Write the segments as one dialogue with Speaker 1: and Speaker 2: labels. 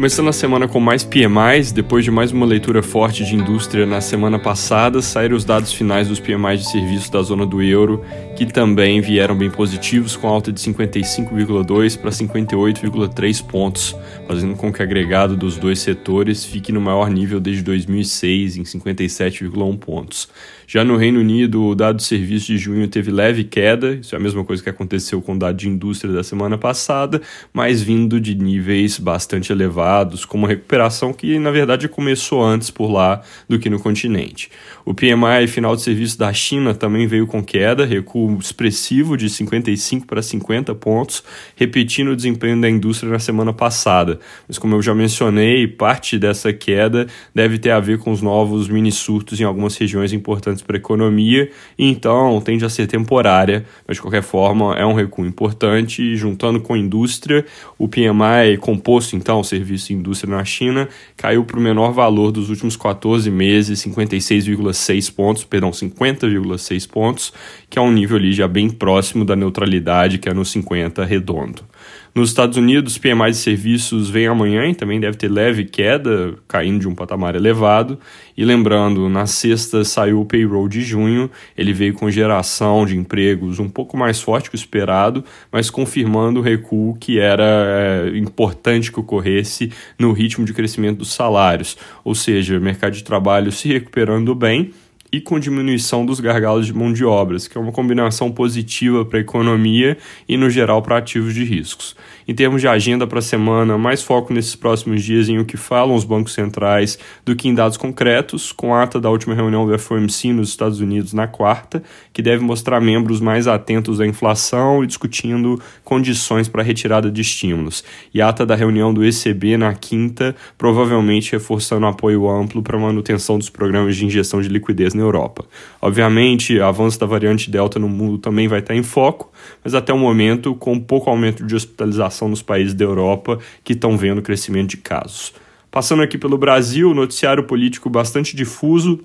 Speaker 1: Começando a semana com mais PMIs, depois de mais uma leitura forte de indústria na semana passada, saíram os dados finais dos PMIs de serviços da zona do euro, que também vieram bem positivos, com alta de 55,2 para 58,3 pontos, fazendo com que o agregado dos dois setores fique no maior nível desde 2006, em 57,1 pontos. Já no Reino Unido, o dado de serviço de junho teve leve queda, isso é a mesma coisa que aconteceu com o dado de indústria da semana passada, mas vindo de níveis bastante elevados, com uma recuperação que na verdade começou antes por lá do que no continente. O PMI final de serviço da China também veio com queda, recuo expressivo de 55 para 50 pontos, repetindo o desempenho da indústria na semana passada. Mas como eu já mencionei, parte dessa queda deve ter a ver com os novos mini surtos em algumas regiões importantes para a economia, então tende a ser temporária, mas de qualquer forma é um recuo importante. Juntando com a indústria, o PMI composto, então, serviço e indústria na China, caiu para o menor valor dos últimos 14 meses, 56,6 pontos, perdão, 50,6 pontos, que é um nível ali já bem próximo da neutralidade, que é no 50 redondo. Nos Estados Unidos, PMI de serviços vem amanhã e também deve ter leve queda, caindo de um patamar elevado. E lembrando, na sexta saiu o payroll de junho, ele veio com geração de empregos um pouco mais forte que o esperado, mas confirmando o recuo que era é, importante que ocorresse no ritmo de crescimento dos salários. Ou seja, mercado de trabalho se recuperando bem e com diminuição dos gargalos de mão de obras, que é uma combinação positiva para a economia e, no geral, para ativos de riscos. Em termos de agenda para a semana, mais foco nesses próximos dias em o que falam os bancos centrais do que em dados concretos, com a ata da última reunião do FOMC nos Estados Unidos na quarta, que deve mostrar membros mais atentos à inflação e discutindo condições para retirada de estímulos, e a ata da reunião do ECB na quinta, provavelmente reforçando apoio amplo para a manutenção dos programas de injeção de liquidez na Europa. Obviamente, o avanço da variante Delta no mundo também vai estar em foco, mas até o momento, com pouco aumento de hospitalização nos países da Europa que estão vendo crescimento de casos. Passando aqui pelo Brasil, noticiário político bastante difuso,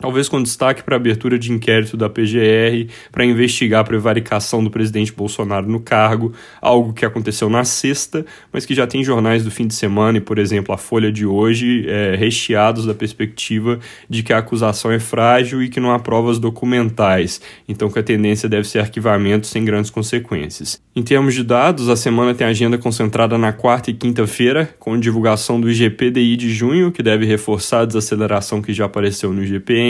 Speaker 1: talvez com destaque para a abertura de inquérito da PGR para investigar a prevaricação do presidente Bolsonaro no cargo, algo que aconteceu na sexta, mas que já tem jornais do fim de semana e, por exemplo, a Folha de hoje, é, recheados da perspectiva de que a acusação é frágil e que não há provas documentais, então que a tendência deve ser arquivamento sem grandes consequências. Em termos de dados, a semana tem agenda concentrada na quarta e quinta-feira, com divulgação do IGPDI de junho, que deve reforçar a desaceleração que já apareceu no IGPM,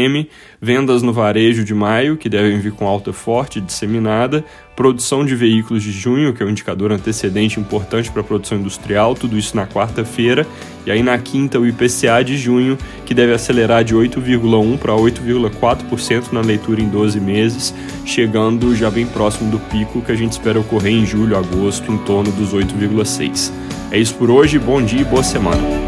Speaker 1: vendas no varejo de maio, que devem vir com alta forte disseminada, produção de veículos de junho, que é um indicador antecedente importante para a produção industrial, tudo isso na quarta-feira, e aí na quinta o IPCA de junho, que deve acelerar de 8,1% para 8,4% na leitura em 12 meses, chegando já bem próximo do pico que a gente espera ocorrer em julho, agosto, em torno dos 8,6%. É isso por hoje, bom dia e boa semana.